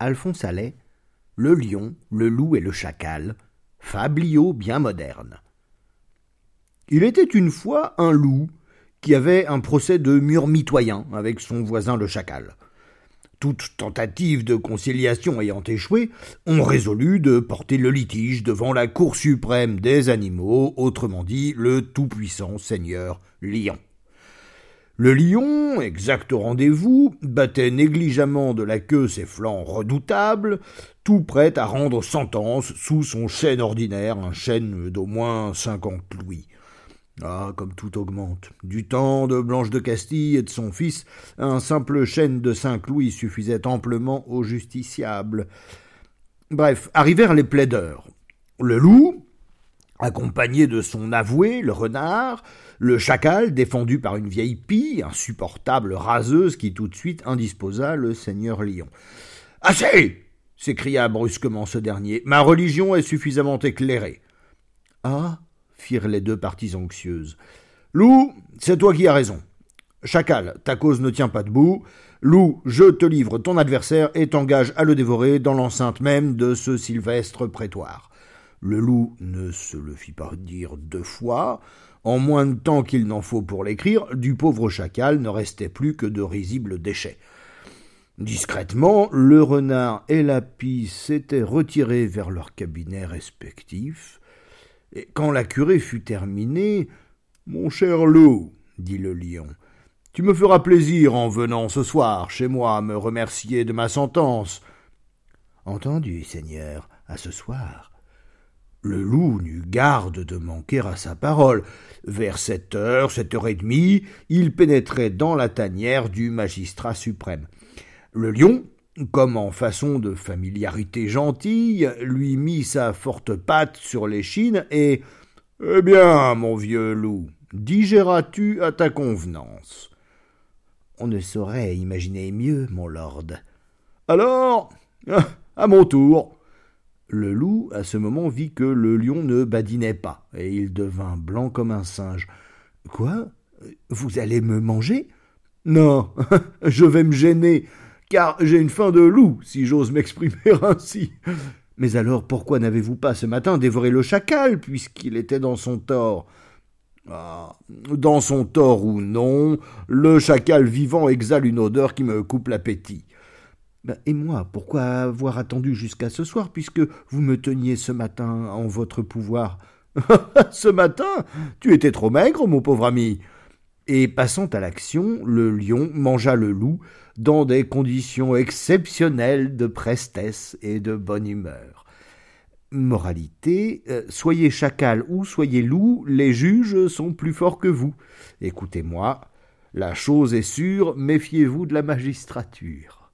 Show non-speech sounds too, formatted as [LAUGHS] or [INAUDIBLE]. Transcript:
Alphonse Allais, Le lion, le loup et le chacal, fabliau bien moderne. Il était une fois un loup qui avait un procès de mur mitoyen avec son voisin le chacal. Toute tentative de conciliation ayant échoué, on résolut de porter le litige devant la Cour suprême des animaux, autrement dit le tout-puissant seigneur lion. Le lion, exact au rendez-vous, battait négligemment de la queue ses flancs redoutables, tout prêt à rendre sentence sous son chêne ordinaire, un chêne d'au moins cinquante louis. Ah, comme tout augmente. Du temps de Blanche de Castille et de son fils, un simple chêne de cinq louis suffisait amplement au justiciable. Bref, arrivèrent les plaideurs. Le loup, accompagné de son avoué, le renard, le chacal, défendu par une vieille pie, insupportable raseuse qui tout de suite indisposa le seigneur Lion. Assez s'écria brusquement ce dernier. Ma religion est suffisamment éclairée. Ah firent les deux parties anxieuses. Loup, c'est toi qui as raison. Chacal, ta cause ne tient pas debout. Loup, je te livre ton adversaire et t'engage à le dévorer dans l'enceinte même de ce sylvestre prétoire. Le loup ne se le fit pas dire deux fois. En moins de temps qu'il n'en faut pour l'écrire, du pauvre chacal ne restait plus que de risibles déchets. Discrètement, le renard et la pie s'étaient retirés vers leurs cabinets respectifs. Et quand la curée fut terminée, Mon cher loup, dit le lion, tu me feras plaisir en venant ce soir chez moi me remercier de ma sentence. Entendu, Seigneur, à ce soir. Le loup n'eut garde de manquer à sa parole. Vers sept heures, sept heures et demie, il pénétrait dans la tanière du magistrat suprême. Le lion, comme en façon de familiarité gentille, lui mit sa forte patte sur l'échine et Eh bien, mon vieux loup, digéras-tu à ta convenance On ne saurait imaginer mieux, mon lord. Alors, [LAUGHS] à mon tour. Le loup, à ce moment, vit que le lion ne badinait pas, et il devint blanc comme un singe. Quoi? Vous allez me manger? Non, [LAUGHS] je vais me gêner car j'ai une faim de loup, si j'ose m'exprimer [LAUGHS] ainsi. Mais alors pourquoi n'avez-vous pas ce matin dévoré le chacal, puisqu'il était dans son tort? Ah, dans son tort ou non, le chacal vivant exhale une odeur qui me coupe l'appétit. Ben, et moi, pourquoi avoir attendu jusqu'à ce soir, puisque vous me teniez ce matin en votre pouvoir? [LAUGHS] Ce matin? Tu étais trop maigre, mon pauvre ami. Et passant à l'action, le lion mangea le loup dans des conditions exceptionnelles de prestesse et de bonne humeur. Moralité, euh, soyez chacal ou soyez loup, les juges sont plus forts que vous. Écoutez-moi, la chose est sûre, méfiez-vous de la magistrature.